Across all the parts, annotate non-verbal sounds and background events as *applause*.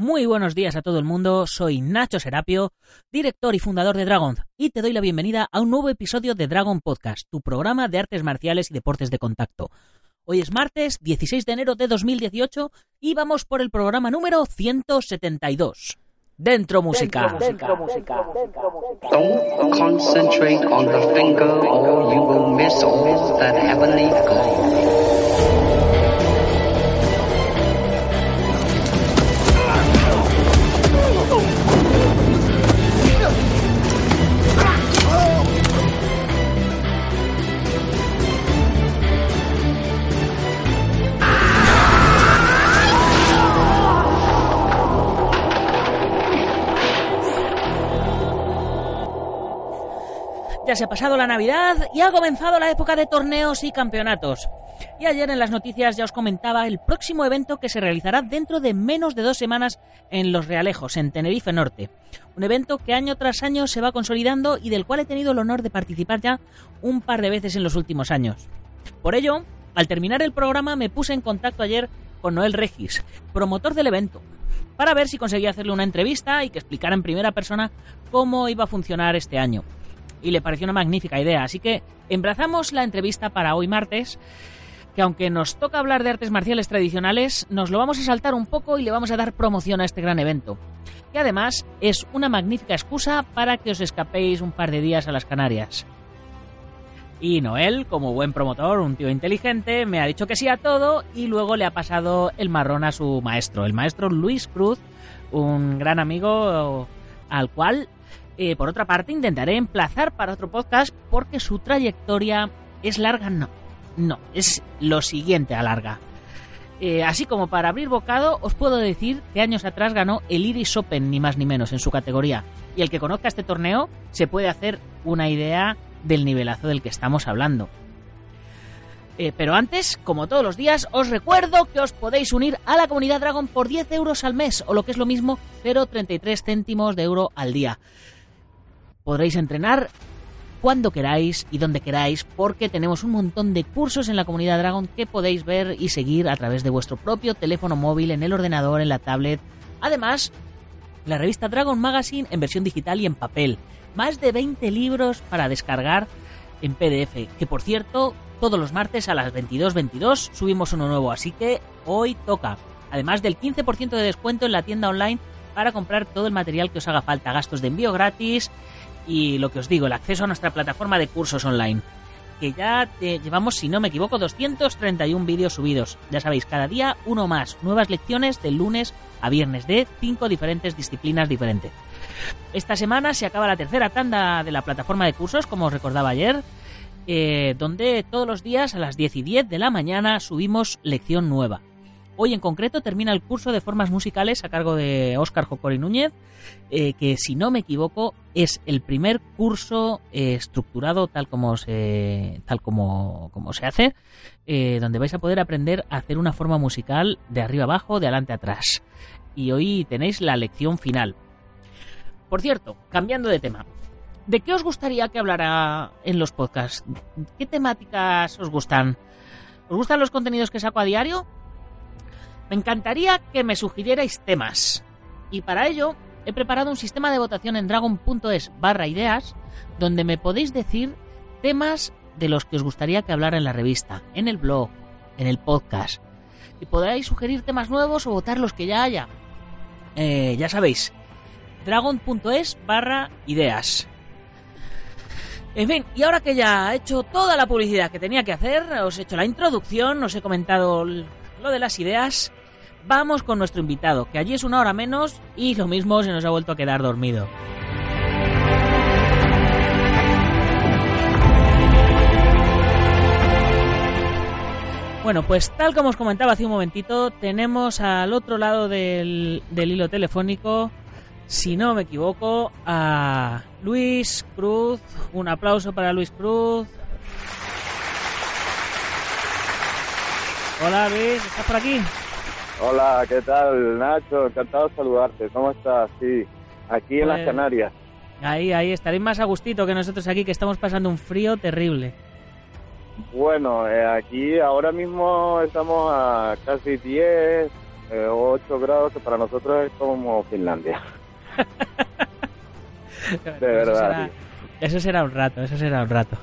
Muy buenos días a todo el mundo, soy Nacho Serapio, director y fundador de Dragon, y te doy la bienvenida a un nuevo episodio de Dragon Podcast, tu programa de artes marciales y deportes de contacto. Hoy es martes 16 de enero de 2018 y vamos por el programa número 172. Dentro música. Dentro música. Don't concentrate on the finger or you will miss all that heavenly. Ya se ha pasado la Navidad y ha comenzado la época de torneos y campeonatos. Y ayer en las noticias ya os comentaba el próximo evento que se realizará dentro de menos de dos semanas en Los Realejos, en Tenerife Norte. Un evento que año tras año se va consolidando y del cual he tenido el honor de participar ya un par de veces en los últimos años. Por ello, al terminar el programa me puse en contacto ayer con Noel Regis, promotor del evento, para ver si conseguía hacerle una entrevista y que explicara en primera persona cómo iba a funcionar este año y le pareció una magnífica idea. Así que embrazamos la entrevista para hoy martes, que aunque nos toca hablar de artes marciales tradicionales, nos lo vamos a saltar un poco y le vamos a dar promoción a este gran evento. Y además es una magnífica excusa para que os escapéis un par de días a las Canarias. Y Noel, como buen promotor, un tío inteligente, me ha dicho que sí a todo y luego le ha pasado el marrón a su maestro, el maestro Luis Cruz, un gran amigo al cual eh, por otra parte, intentaré emplazar para otro podcast porque su trayectoria es larga, no. No, es lo siguiente a larga. Eh, así como para abrir bocado, os puedo decir que años atrás ganó el Iris Open, ni más ni menos, en su categoría. Y el que conozca este torneo se puede hacer una idea del nivelazo del que estamos hablando. Eh, pero antes, como todos los días, os recuerdo que os podéis unir a la comunidad Dragon por 10 euros al mes, o lo que es lo mismo, 0,33 céntimos de euro al día podréis entrenar cuando queráis y donde queráis, porque tenemos un montón de cursos en la comunidad Dragon que podéis ver y seguir a través de vuestro propio teléfono móvil, en el ordenador, en la tablet. Además, la revista Dragon Magazine en versión digital y en papel. Más de 20 libros para descargar en PDF, que por cierto, todos los martes a las 22.22 subimos uno nuevo, así que hoy toca. Además del 15% de descuento en la tienda online para comprar todo el material que os haga falta, gastos de envío gratis y lo que os digo, el acceso a nuestra plataforma de cursos online. Que ya llevamos, si no me equivoco, 231 vídeos subidos. Ya sabéis, cada día uno más. Nuevas lecciones de lunes a viernes de cinco diferentes disciplinas diferentes. Esta semana se acaba la tercera tanda de la plataforma de cursos, como os recordaba ayer, eh, donde todos los días a las 10 y 10 de la mañana subimos lección nueva. Hoy en concreto termina el curso de formas musicales a cargo de Óscar Jocori Núñez, eh, que si no me equivoco es el primer curso eh, estructurado tal como se, tal como, como se hace, eh, donde vais a poder aprender a hacer una forma musical de arriba abajo, de adelante atrás. Y hoy tenéis la lección final. Por cierto, cambiando de tema, ¿de qué os gustaría que hablara en los podcasts? ¿Qué temáticas os gustan? ¿Os gustan los contenidos que saco a diario? Me encantaría que me sugirierais temas. Y para ello he preparado un sistema de votación en dragon.es barra ideas donde me podéis decir temas de los que os gustaría que hablara en la revista, en el blog, en el podcast. Y podréis sugerir temas nuevos o votar los que ya haya. Eh, ya sabéis, dragon.es barra ideas. En fin, y ahora que ya he hecho toda la publicidad que tenía que hacer, os he hecho la introducción, os he comentado lo de las ideas, vamos con nuestro invitado, que allí es una hora menos y lo mismo se nos ha vuelto a quedar dormido. Bueno, pues tal como os comentaba hace un momentito, tenemos al otro lado del, del hilo telefónico, si no me equivoco, a Luis Cruz. Un aplauso para Luis Cruz. Hola Luis, ¿estás por aquí? Hola, ¿qué tal, Nacho? Encantado de saludarte. ¿Cómo estás? Sí, aquí en las Pues- Canarias. Ahí, ahí, estaréis más a gustito que nosotros aquí, que estamos pasando un frío terrible. Bueno, eh, aquí ahora mismo estamos a casi 10, eh, 8 grados, que para nosotros es como Finlandia. *laughs* de verdad. Eso será, eso será un rato, eso será un rato.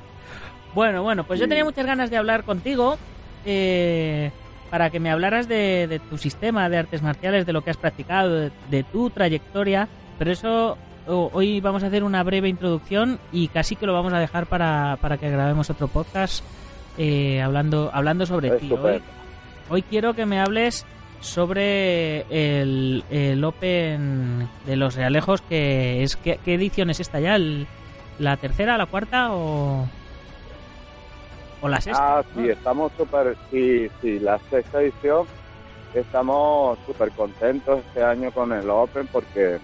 Bueno, bueno, pues yo tenía muchas ganas de hablar contigo eh, para que me hablaras de, de tu sistema de artes marciales, de lo que has practicado, de, de tu trayectoria, pero eso hoy vamos a hacer una breve introducción y casi que lo vamos a dejar para, para que grabemos otro tío, eh, hablando, hablando sobre ti. Hoy, hoy quiero que me hables sobre el, el Open de los Realejos, que es ¿qué, qué edición es esta ya? ¿El- ¿La tercera, la cuarta o, o la sexta? Ah, sí, estamos súper, sí, sí, la sexta edición, estamos súper contentos este año con el Open porque,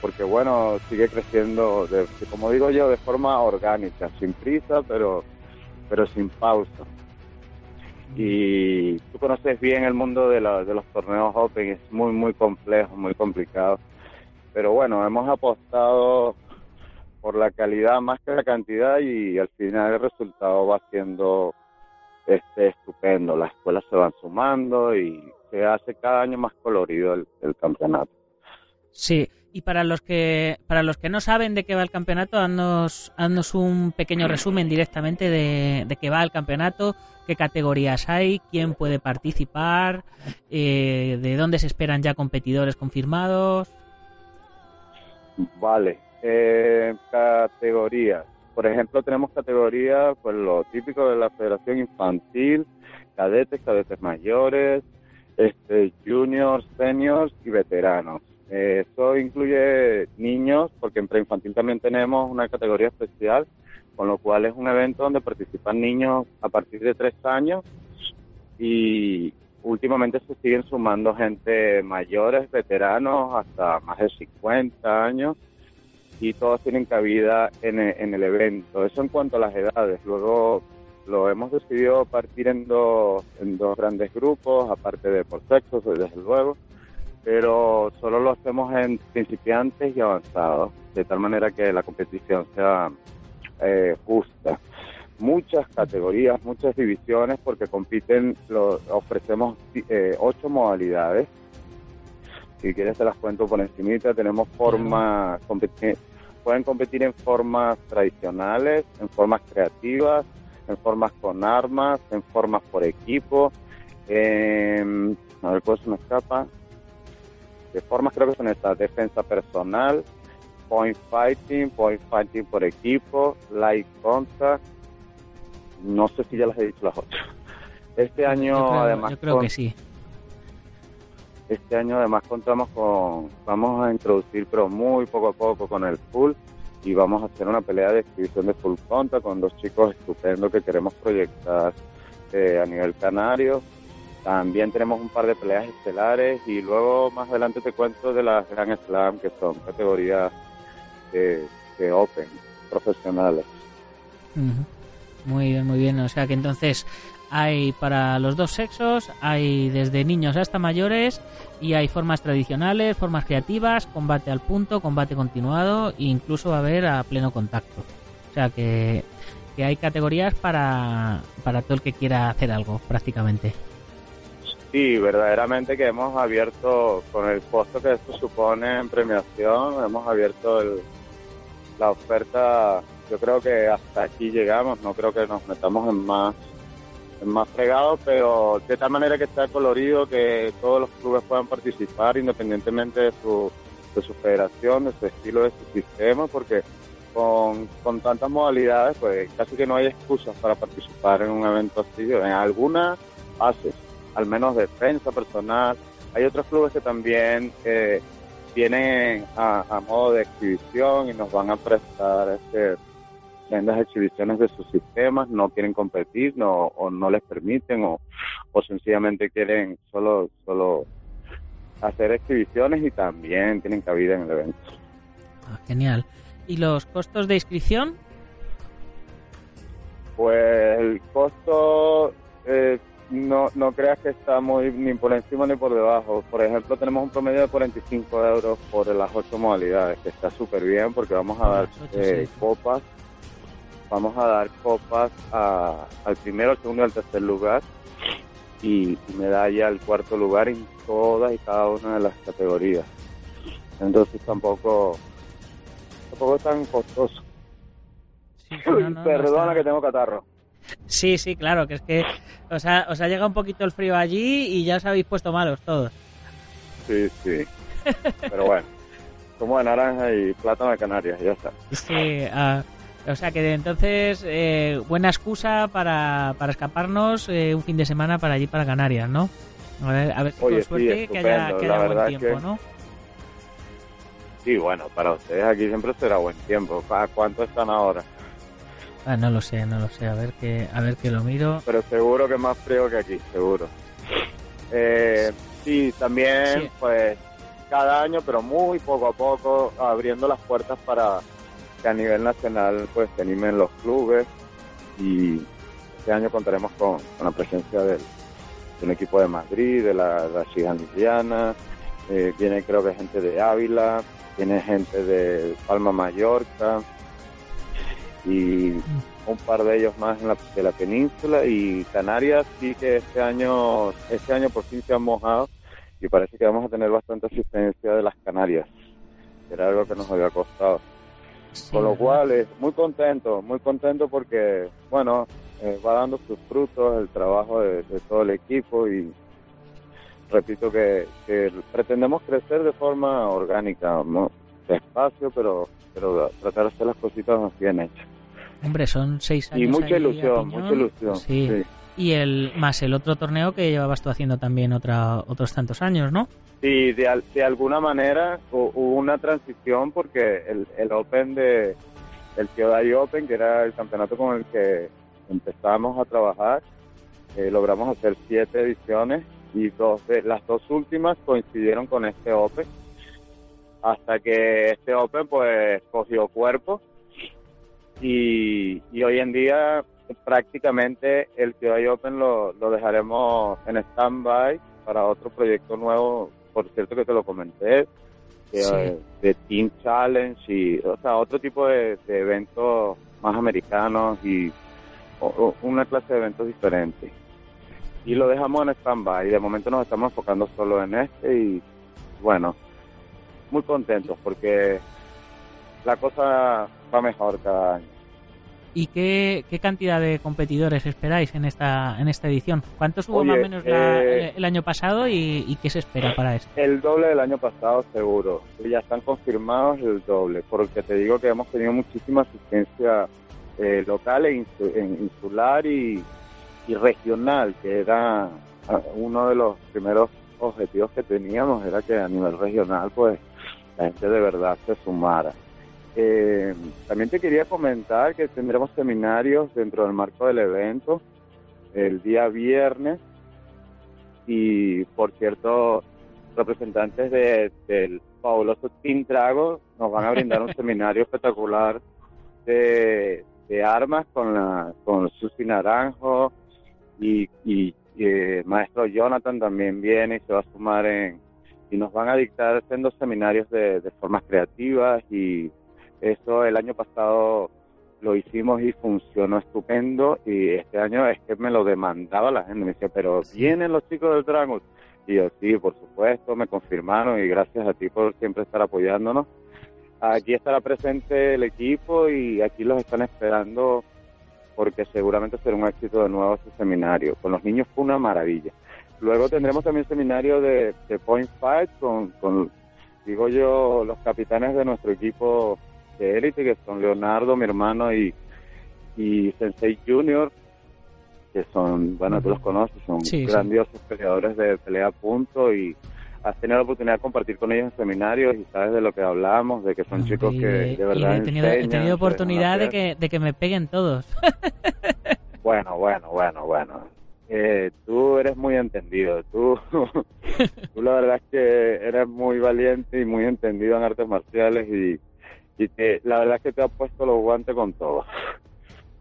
porque bueno, sigue creciendo, de, como digo yo, de forma orgánica, sin prisa, pero, pero sin pausa. Y tú conoces bien el mundo de, la- de los torneos Open, es muy, muy complejo, muy complicado. Pero bueno, hemos apostado por la calidad más que la cantidad y al final el resultado va siendo este estupendo. Las escuelas se van sumando y se hace cada año más colorido el, el campeonato. Sí, y para los que para los que no saben de qué va el campeonato, haznos, haznos un pequeño resumen directamente de, de qué va el campeonato, qué categorías hay, quién puede participar, eh, de dónde se esperan ya competidores confirmados. Vale, eh, categorías. Por ejemplo, tenemos categorías, pues lo típico de la Federación Infantil, cadetes, cadetes mayores, este, juniors, seniors y veteranos. Eh, Eso incluye niños, porque en preinfantil también tenemos una categoría especial, con lo cual es un evento donde participan niños a partir de tres años y últimamente se siguen sumando gente mayores, veteranos, hasta más de 50 años y todos tienen cabida en e- en el evento. Eso en cuanto a las edades. Luego lo hemos decidido partir en dos, en dos grandes grupos, aparte de por sexos, desde luego, pero solo lo hacemos en principiantes y avanzados, de tal manera que la competición sea eh, justa. Muchas categorías, muchas divisiones, porque compiten, lo, ofrecemos eh, ocho modalidades. Si quieres te las cuento por encimita, tenemos competi- pueden competir en formas tradicionales, en formas creativas, en formas con armas, en formas por equipo, en, a ver cuál se me escapa, de formas creo que son estas, defensa personal, point fighting, point fighting por equipo, light contact, no sé si ya las he dicho las ocho. Este año yo creo, además yo creo con- que sí. Este año además contamos con, vamos a introducir pero muy poco a poco con el full y vamos a hacer una pelea de exhibición de full conta con dos chicos estupendos que queremos proyectar eh, a nivel canario. También tenemos un par de peleas estelares y luego más adelante te cuento de las Grand Slam que son categorías de, Open, profesionales. Muy bien, muy bien. O sea que entonces hay para los dos sexos, hay desde niños hasta mayores y hay formas tradicionales, formas creativas, combate al punto, combate continuado e incluso va a haber a pleno contacto. O sea que, que hay categorías para, para todo el que quiera hacer algo prácticamente. Sí, verdaderamente que hemos abierto, con el costo que esto supone en premiación, hemos abierto la oferta. Yo creo que hasta aquí llegamos, no creo que nos metamos en más más fregados, pero de tal manera que está colorido, que todos los clubes puedan participar independientemente de su, de su federación, de su estilo, de su sistema, porque con, con tantas modalidades, pues casi que no hay excusas para participar en un evento así. En algunas haces, al menos defensa personal. Hay otros clubes que también eh, vienen a, a modo de exhibición y nos van a prestar este, sendas exhibiciones de sus sistemas, no quieren competir no, o no les permiten o, o sencillamente quieren solo, solo hacer exhibiciones y también tienen cabida en el evento. Ah, genial. ¿Y los costos de inscripción? Pues el costo eh, no, no creas que está muy ni por encima ni por debajo. Por ejemplo, tenemos un promedio de 45 euros por las ocho modalidades, que está súper bien porque vamos a Por dar eh, copas. Vamos a dar copas a- al primero, al segundo y al tercer lugar. y, y medalla al cuarto lugar en todas y cada una de las categorías. Entonces tampoco, tampoco es tan costoso. Sí, sí, no, no, no Perdona que tengo catarro. Sí, sí, claro, que es que os ha, os ha llegado un poquito el frío allí y ya os habéis puesto malos todos. Sí, sí. Pero bueno, como de naranja y plátano de Canarias, ya está. Sí, ah, o sea que de entonces eh, buena excusa para, para escaparnos eh, un fin de semana para allí para Canarias, ¿no? A ver, a ver si Oye, con sí, suerte que haya, que haya buen tiempo, que- ¿no? Sí, bueno, para ustedes aquí siempre será buen tiempo. ¿A cuánto están ahora? Ah, no lo sé, no lo sé, a ver que, a ver que lo miro. Pero seguro que más frío que aquí, seguro. Eh, sí, también, Sí. pues, cada año, pero muy poco a poco, abriendo las puertas para que a nivel nacional, pues, se animen los clubes. Y este año contaremos con, con la presencia de un equipo de Madrid, de la, la Gigantiana, eh, viene creo que gente de Ávila, viene gente de Palma Mallorca y un par de ellos más en la, de la península y Canarias sí que este año este año por fin se han mojado y parece que vamos a tener bastante asistencia de las Canarias que era algo que nos había costado Sí, con lo cual es muy contento muy contento porque bueno eh, va dando sus frutos el trabajo de, de todo el equipo y repito que, que pretendemos crecer de forma orgánica no despacio pero pero tratar de hacer las cositas más bien hechas Hombre, son seis años y mucha ilusión, mucha ilusión. Sí. Sí. Y el más el otro torneo que llevabas tú haciendo también otra, otros tantos años, ¿no? Sí, de, de alguna manera hu- hubo una transición porque el, el Open de el Kyodai Open, que era el campeonato con el que empezamos a trabajar, eh, logramos hacer siete ediciones y dos de las dos últimas coincidieron con este Open hasta que este Open pues cogió cuerpo y, y hoy en día prácticamente el Kyodai Open lo, lo dejaremos en stand-by para otro proyecto nuevo, por cierto que te lo comenté, que, Sí. de Team Challenge y, o sea, otro tipo de, de eventos más americanos y o- o una clase de eventos diferentes. Y lo dejamos en stand-by, de momento nos estamos enfocando solo en este y, bueno, muy contentos porque la cosa va mejor cada año. ¿Y qué, qué cantidad de competidores esperáis en esta en esta edición? ¿Cuántos hubo Oye, más o menos la- eh, el año pasado y, y qué se espera para este? El doble del año pasado, seguro. Ya están confirmados el doble, porque te digo que hemos tenido muchísima asistencia eh, local e insular y, y regional, que era ah, uno de los primeros objetivos que teníamos, era que a nivel regional, pues, la gente de verdad se sumara. Eh, también te quería comentar que tendremos seminarios dentro del marco del evento el día viernes. Y por cierto representantes de- del fabuloso Team Drago nos van a brindar un *laughs* seminario espectacular de, de armas con la con Susi Naranjo y, y, y, eh, maestro Jonathan también viene y se va a sumar en y nos van a dictar haciendo seminarios de, de formas creativas y eso el año pasado lo hicimos y funcionó estupendo y este año es que me lo demandaba la gente, me decía, pero vienen los chicos del Dragon y yo sí, por supuesto, me confirmaron y gracias a ti por siempre estar apoyándonos. Aquí estará presente el equipo y aquí los están esperando porque seguramente será un éxito de nuevo ese seminario. Con los niños fue una maravilla. Luego tendremos también seminario de, de Point Fight con, con, digo yo, los capitanes de nuestro equipo de élite, que son Leonardo, mi hermano, y, y Sensei Junior, que son, bueno, tú los conoces, son Sí, sí. grandiosos peleadores de pelea a punto y has tenido la oportunidad de compartir con ellos en seminarios y sabes de lo que hablamos, de que son Hombre, chicos que de- de verdad he tenido, he tenido oportunidad de que, de que me peguen todos. *laughs* Bueno, bueno, bueno, bueno. Eh, tú eres muy entendido. Tú, *laughs* tú la verdad es que eres muy valiente y muy entendido en artes marciales y, y te- la verdad es que te has puesto los guantes con todo.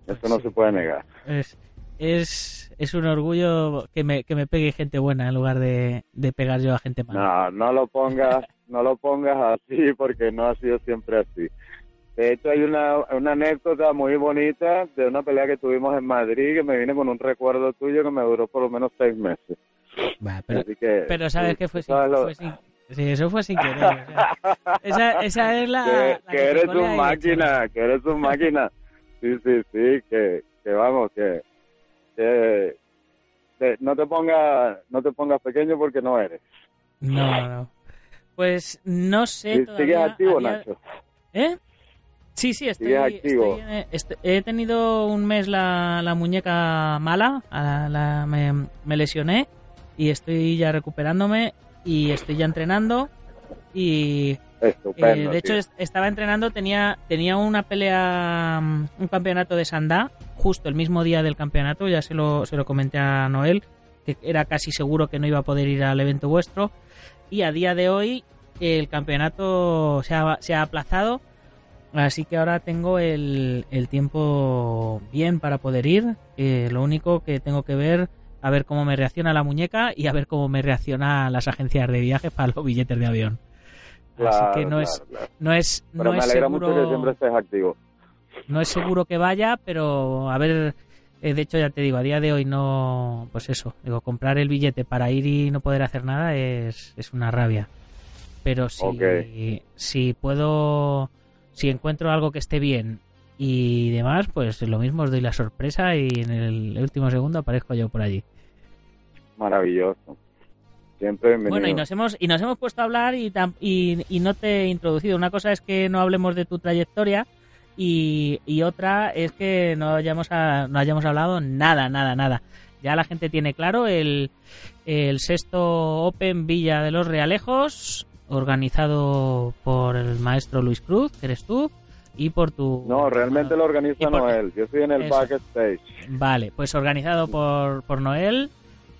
Eso no Sí. se puede negar. Es, es, es un orgullo que me, que me pegue gente buena en lugar de, de pegar yo a gente mala. No, no lo pongas, *laughs* no lo pongas así porque no ha sido siempre así. De hecho, hay una, una anécdota muy bonita de una pelea que tuvimos en Madrid que me viene con un recuerdo tuyo que me duró por lo menos seis meses. Va, pero, Así que, pero sabes sí, que fue sin, lo- fue sin- Sí, eso fue sin querer. o sea, esa, esa es la. que, la que te eres un máquina, que eres un máquina. Sí, sí, sí, que, que vamos, que, que- que no te pongas no te pongas pequeño porque no eres. No, no, no. Pues no sé. Sí, todavía, ¿Sigues activo, Nacho? ¿Eh? Sí, sí, estoy, Sigues activo. estoy est- he tenido un mes la, la muñeca mala, a la- me, me lesioné y estoy ya recuperándome y estoy ya entrenando y Estupendo. eh, de hecho tío. estaba entrenando, tenía, tenía una pelea, mm, un campeonato de Sandá, justo el mismo día del campeonato, ya se lo, se lo comenté a Noel, que era casi seguro que no iba a poder ir al evento vuestro y a día de hoy el campeonato se ha, se ha aplazado así que ahora tengo el, el tiempo bien para poder ir Eh, lo único que tengo que ver a ver cómo me reacciona la muñeca y a ver cómo me reaccionan las agencias de viaje para los billetes de avión Claro, así que no es claro, no es Pero no me es seguro mucho que siempre estés activo. no es seguro que vaya, pero a ver, eh, de hecho ya te digo, a día de hoy no, pues eso, digo, comprar el billete para ir y no poder hacer nada es, es una rabia. Pero si, si puedo, si encuentro algo que esté bien y demás, pues lo mismo os doy la sorpresa y en el último segundo aparezco yo por allí. Maravilloso. Siempre bienvenido. Bueno, y nos hemos y nos hemos puesto a hablar y, tam- y, y no te he introducido. Una cosa es que no hablemos de tu trayectoria y, y otra es que no hayamos, a- no hayamos hablado nada, nada, nada. Ya la gente tiene claro el, el sexto Open Villa de los Realejos, organizado por el maestro Luis Cruz, que eres tú, y por tu... No, realmente lo Y organiza Noel. Yo estoy en el Eso. backstage. Vale, pues organizado por, por Noel,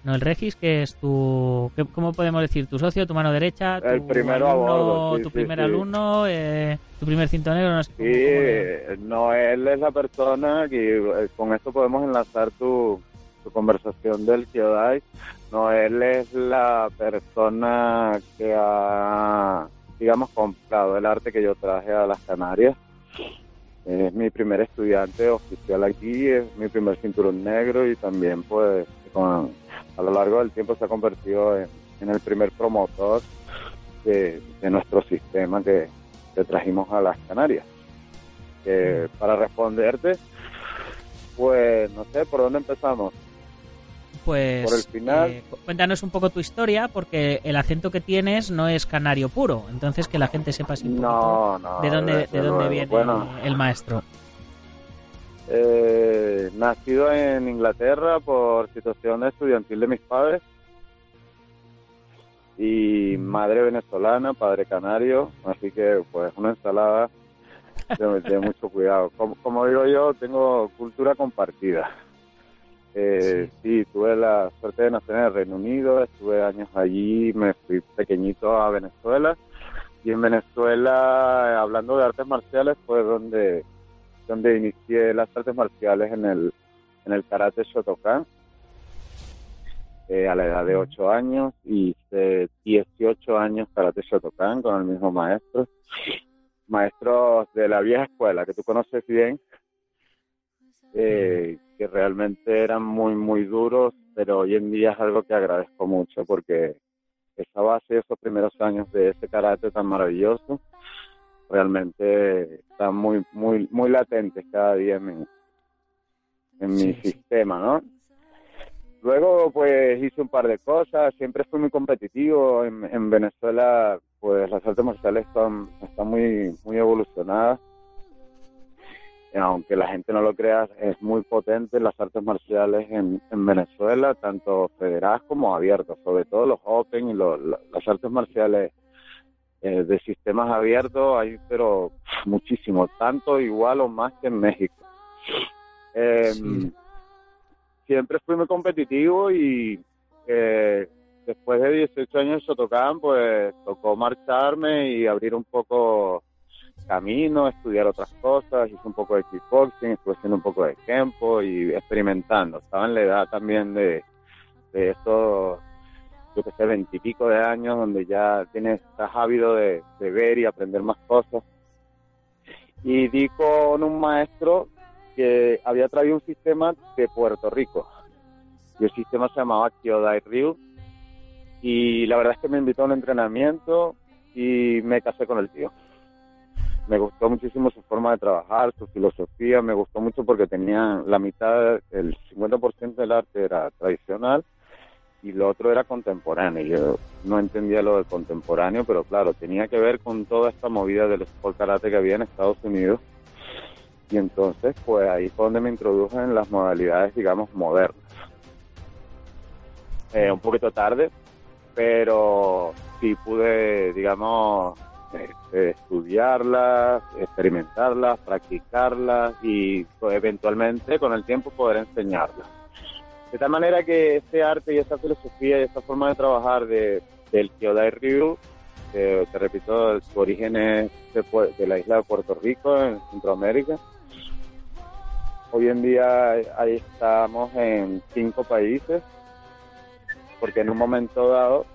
Noel Regis, que es tu, ¿qué- ¿cómo podemos decir? ¿Tu socio, tu mano derecha? Tu El primero a alumno, bordo, sí, tu sí, primer sí. alumno, eh, tu primer cintonero, no sé cómo- cómo Noel es la persona que eh, con esto podemos enlazar tu, tu conversación del Kyodai. Noel es la persona que ha, digamos, comprado el arte que yo traje a las Canarias. Es mi primer estudiante oficial aquí, es mi primer cinturón negro y también, pues, con- a lo largo del tiempo se ha convertido en, en el primer promotor de, de nuestro sistema que, que trajimos a las Canarias. Que para responderte, pues no sé, ¿por dónde empezamos? Pues por el final. eh, cu- cuéntanos un poco tu historia, porque el acento que tienes no es canario puro, entonces que la gente sepa poquito No, no. de dónde, de dónde viene Bueno, el maestro. eh, nacido en Inglaterra por situación estudiantil de mis padres y madre venezolana, padre canario, así que pues una ensalada de, de mucho cuidado. Como, como digo yo, tengo cultura compartida. Eh, sí. tuve la suerte de nacer en el Reino Unido, estuve años allí, me fui pequeñito a Venezuela. Y en Venezuela, eh, hablando de artes marciales, fue donde donde inicié las artes marciales en el en el karate Shotokan eh, a la edad de 8 años. Hice 18 años karate Shotokan con el mismo maestro. Maestros de la vieja escuela que tú conoces bien. Eh, que realmente eran muy muy duros pero hoy en día es algo que agradezco mucho porque esa base esos primeros años de ese karate tan maravilloso realmente están muy muy muy latentes cada día en mi, en mi Sí, sistema, ¿no? Luego, pues hice un par de cosas, siempre fui muy competitivo. En, en Venezuela, pues las artes marciales están, están muy, muy evolucionadas. Aunque la gente no lo crea, es muy potente las artes marciales en, en Venezuela, tanto federadas como abiertas, sobre todo los Open y los- la- las artes marciales eh, de sistemas abiertos hay, pero muchísimo, tanto igual o más que en México. Eh, Sí. Siempre fui muy competitivo y eh, después de 18 años de Shotokan, pues tocó marcharme y abrir un poco camino, estudiar otras cosas, hice un poco de kickboxing, estuve haciendo un poco de tiempo y experimentando. Estaba en la edad también de, de esos, yo que sé, veintipico de años, donde ya tienes, estás ávido de, de ver y aprender más cosas. y di con un maestro que había traído un sistema de Puerto Rico. Y el sistema se llamaba Kyodai Ryu. Y la verdad es que me invitó a un entrenamiento y me casé con el tío. Me gustó muchísimo su forma de trabajar, su filosofía, me gustó mucho porque tenía la mitad, el 50% del arte era tradicional y lo otro era contemporáneo. Yo no entendía lo del contemporáneo, pero claro, tenía que ver con toda esta movida del sport karate que había en Estados Unidos. Y entonces, pues ahí fue donde me introduje en las modalidades, digamos, modernas. Eh, un poquito tarde, pero sí pude, digamos, este, estudiarlas, experimentarlas, practicarlas y pues, eventualmente con el tiempo poder enseñarlas. De tal manera que ese arte y esa filosofía y esa forma de trabajar de, del Kyodai Ryu, que te repito, su origen es de, de, la isla de Puerto Rico, en Centroamérica. Hoy en día ahí estamos en cinco países, porque en un momento dado,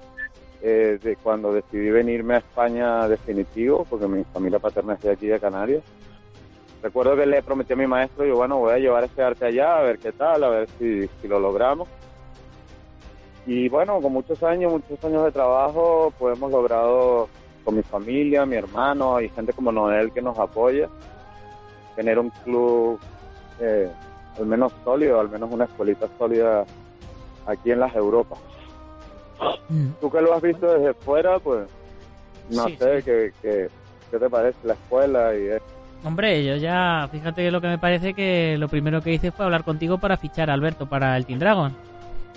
eh, de cuando decidí venirme a España definitivo, porque mi familia paterna es de aquí de Canarias, recuerdo que le prometí a mi maestro, yo bueno, voy a llevar ese arte allá, a ver qué tal, a ver si, si lo logramos. Y bueno, con muchos años, muchos años de trabajo, pues hemos logrado con mi familia, mi hermano y gente como Noel que nos apoya, tener un club eh, al menos sólido, al menos una escuelita sólida aquí en las Europas. Mm. Tú que lo has visto desde fuera, pues no sé Qué, qué, qué, te parece la escuela y Hombre, yo ya, fíjate lo que me parece que lo primero que hice fue hablar contigo para fichar a Alberto para el Team Dragon.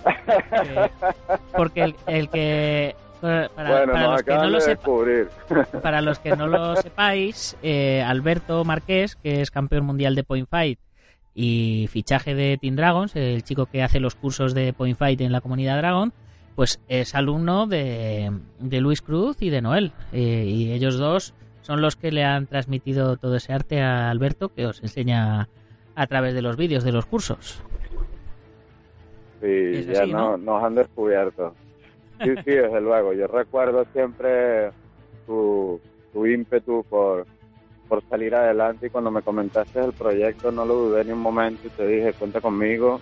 *laughs* Porque, el, que para, los que no lo *laughs* para los que no lo sepáis, eh, Alberto Marqués, que es campeón mundial de Point Fight y fichaje de Team Dragons, el chico que hace los cursos de Point Fight en la comunidad Dragon, pues es alumno de, de Luis Cruz y de Noel. Eh, y ellos dos son los que le han transmitido todo ese arte a Alberto que os enseña a través de los vídeos de los cursos. Sí, ya no, nos han descubierto. Sí, sí, desde luego. Yo recuerdo siempre tu, tu ímpetu por, por salir adelante y cuando me comentaste el proyecto no lo dudé ni un momento y te dije, cuenta conmigo,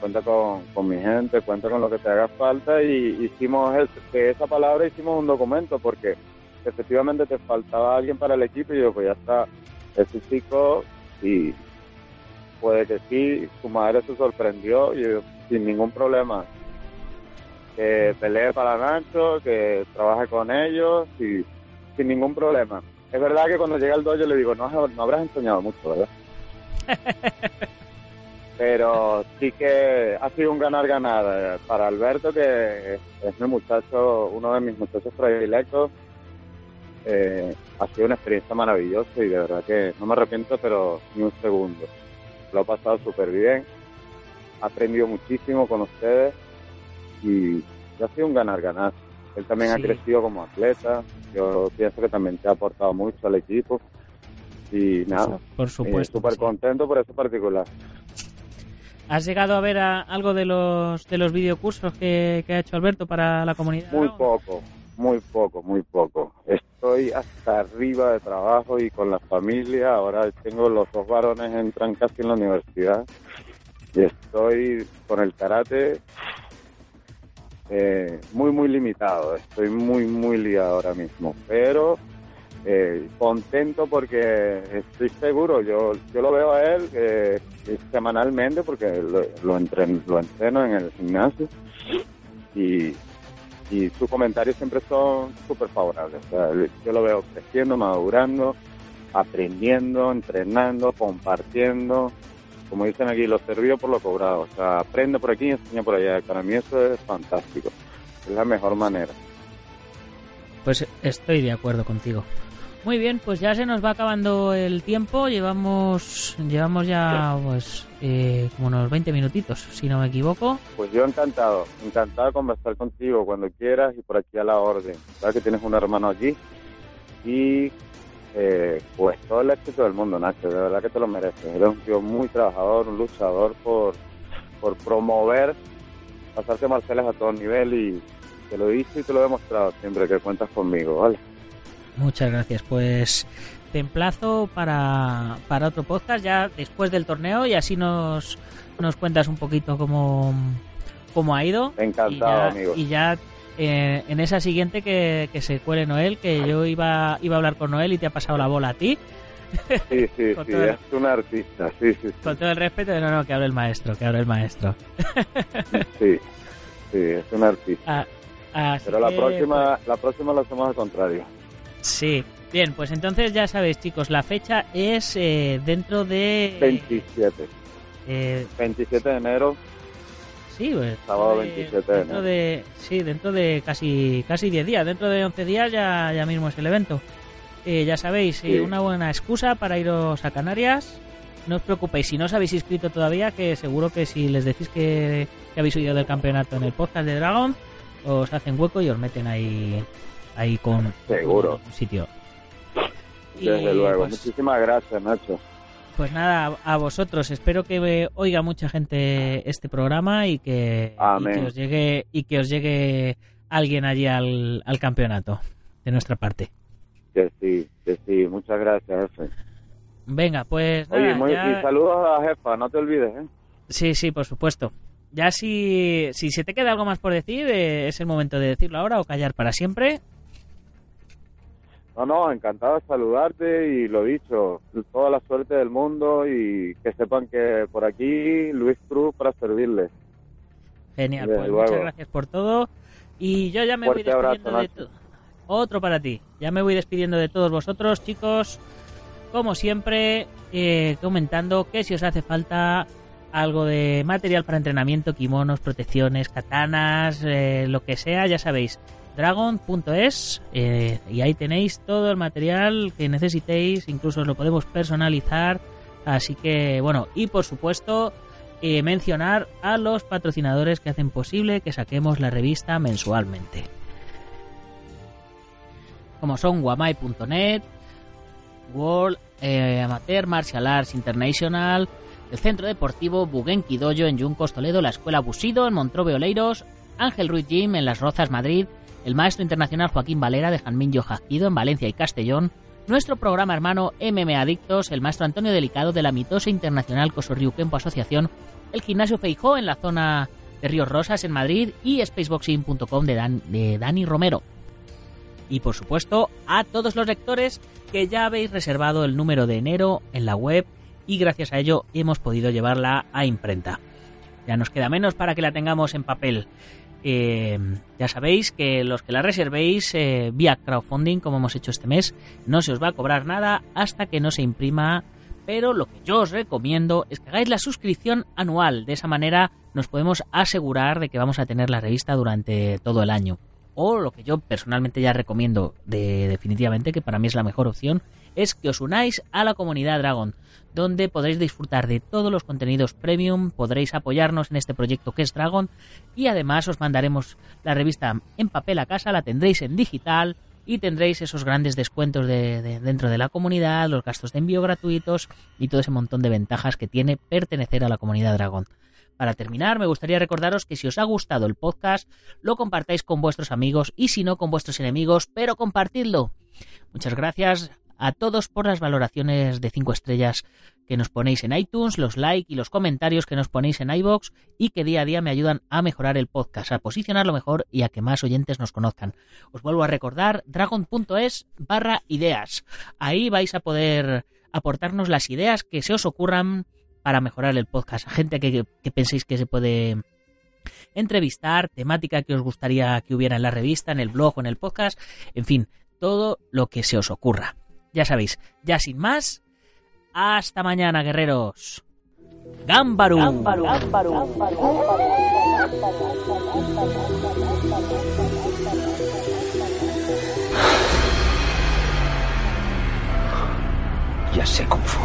cuenta con, con mi gente, cuenta con lo que te haga falta y hicimos de esa palabra hicimos un documento porque efectivamente te faltaba alguien para el equipo y yo pues ya está, ese chico y puede que sí, su madre se sorprendió y sin ningún problema que pelee para Nacho, que trabaje con ellos y sin ningún problema. Es verdad que cuando llega el dojo le digo, no, no habrás enseñado mucho, ¿verdad? *laughs* Pero sí que ha sido un ganar-ganar para Alberto, que es mi muchacho, uno de mis muchachos predilectos, eh, ha sido una experiencia maravillosa y de verdad que no me arrepiento, pero ni un segundo. Lo he pasado súper bien, he aprendido muchísimo con ustedes y ha sido un ganar-ganar. Él también ha crecido como atleta, yo pienso que también te ha aportado mucho al equipo y nada, por supuesto, súper contento por eso particular. ¿Has llegado a ver algo de los de los videocursos que, que ha hecho Alberto para la comunidad? Muy poco, muy poco, muy poco. Estoy hasta arriba de trabajo y con la familia. Ahora tengo los dos varones, entran casi en la universidad. Y estoy con el karate eh, muy, muy limitado. Estoy muy, muy liado ahora mismo. Pero eh, contento porque estoy seguro. Yo, yo lo veo a él eh, semanalmente porque lo, lo, entreno, lo entreno en el gimnasio. Y y sus comentarios siempre son súper favorables. yo lo veo creciendo, madurando, aprendiendo, entrenando, compartiendo. Como dicen aquí, lo servido por lo cobrado. O sea, aprende por aquí y enseña por allá. Para mí eso es fantástico. Es la mejor manera. Pues estoy de acuerdo contigo. Muy bien, pues ya se nos va acabando el tiempo. Llevamos llevamos ya pues eh, como unos 20 minutitos, si no me equivoco. Pues yo encantado, encantado de conversar contigo cuando quieras y por aquí a la orden. Sabes que tienes un hermano aquí y eh, pues todo el éxito del mundo, Nacho. De verdad que te lo mereces. Eres un tío muy trabajador, un luchador por, por promover pasarte marciales a todo nivel y te lo he dicho y te lo he demostrado siempre que cuentas conmigo, ¿vale? Muchas gracias. Pues te emplazo para, para otro podcast ya después del torneo y así nos, nos cuentas un poquito cómo, cómo ha ido. Encantado, amigo. Y ya eh, en esa siguiente que, que se cuele Noel, que yo iba, iba a hablar con Noel y te ha pasado la bola a ti. Sí, sí, *laughs* sí, el- es un artista, sí, sí. Con todo el respeto, no, no, que hable el maestro, que hable el maestro. *laughs* Sí, sí, es un artista. Ah, Pero la que, próxima, la próxima lo hacemos al contrario. Sí. Bien, pues entonces ya sabéis, chicos, la fecha es eh, dentro de... 27. eh, 27 de enero, Sí, pues, Sábado dentro 27 de dentro enero. de Sí, dentro de casi casi 10 días. Dentro de 11 días ya, ya mismo es el evento. Eh, ya sabéis, eh, Sí. una buena excusa para iros a Canarias. No os preocupéis, si no os habéis inscrito todavía, que seguro que si les decís que, que habéis oído del campeonato en el podcast de Dragon, os hacen hueco y os meten ahí ahí con Seguro. un sitio. desde Y, luego. pues, Muchísimas gracias, Nacho. pues nada, a vosotros. Espero que oiga mucha gente este programa y que, y Amén. que os llegue y que os llegue alguien allí al, al campeonato de nuestra parte. Que sí, que sí. Muchas gracias, jefe. Venga, pues Oye, nada, muy- ya- y saludos a la jefa, no te olvides, ¿eh? sí, sí, por supuesto. Ya si, si se te queda algo más por decir, eh, es el momento de decirlo ahora o callar para siempre. No, no, encantado de saludarte y lo dicho, toda la suerte del mundo y que sepan que por aquí Luis Cruz para servirles. Genial, Desde pues luego. muchas gracias por todo. Y yo ya me voy abrazo, despidiendo de Otro para ti. Ya me voy despidiendo de todos vosotros, chicos. Como siempre, eh, comentando que si os hace falta algo de material para entrenamiento, kimonos, protecciones, katanas, eh, lo que sea, ya sabéis, dragon.es eh, y ahí tenéis todo el material que necesitéis, incluso lo podemos personalizar. Así que, bueno, y por supuesto, eh, mencionar a los patrocinadores que hacen posible que saquemos la revista mensualmente. Como son guamai.net, World eh, Amateur Martial Arts International, el Centro Deportivo Bugenki Dojo en Yuncos Toledo, la Escuela Busido en Montrobe Oleiros, Ángel Ruiz Gym en Las Rozas Madrid, el Maestro Internacional Joaquín Valera de Janminho Jaquido en Valencia y Castellón, nuestro programa hermano MM Adictos, el Maestro Antonio Delicado de la mitosa Internacional Cosorriu Kempo Asociación, el Gimnasio Feijó en la zona de Ríos Rosas en Madrid y spaceboxing.com de, de Dani Romero. Y por supuesto a todos los lectores que ya habéis reservado el número de enero en la web y gracias a ello hemos podido llevarla a imprenta. Ya nos queda menos para que la tengamos en papel. Eh, ya sabéis que los que la reservéis eh, vía crowdfunding, como hemos hecho este mes, no se os va a cobrar nada hasta que no se imprima. Pero lo que yo os recomiendo es que hagáis la suscripción anual. De esa manera nos podemos asegurar de que vamos a tener la revista durante todo el año. O lo que yo personalmente ya recomiendo de, definitivamente, que para mí es la mejor opción, es que os unáis a la comunidad Dragon, donde podréis disfrutar de todos los contenidos premium, podréis apoyarnos en este proyecto que es Dragon y además os mandaremos la revista en papel a casa, la tendréis en digital y tendréis esos grandes descuentos de, de- dentro de la comunidad, los gastos de envío gratuitos y todo ese montón de ventajas que tiene pertenecer a la comunidad Dragon. Para terminar, me gustaría recordaros que si os ha gustado el podcast, lo compartáis con vuestros amigos y si no con vuestros enemigos, pero compartidlo. Muchas gracias a todos por las valoraciones de 5 estrellas que nos ponéis en iTunes, los likes y los comentarios que nos ponéis en iBox y que día a día me ayudan a mejorar el podcast, a posicionarlo mejor y a que más oyentes nos conozcan. Os vuelvo a recordar dragon.es barra ideas. Ahí vais a poder aportarnos las ideas que se os ocurran para mejorar el podcast. Gente que penséis que se puede entrevistar, temática que os gustaría que hubiera en la revista, en el blog o en el podcast, en fin, todo lo que se os ocurra. Ya sabéis, ya sin más, hasta mañana, guerreros. Gámbaru. Ya sé Kung Fu.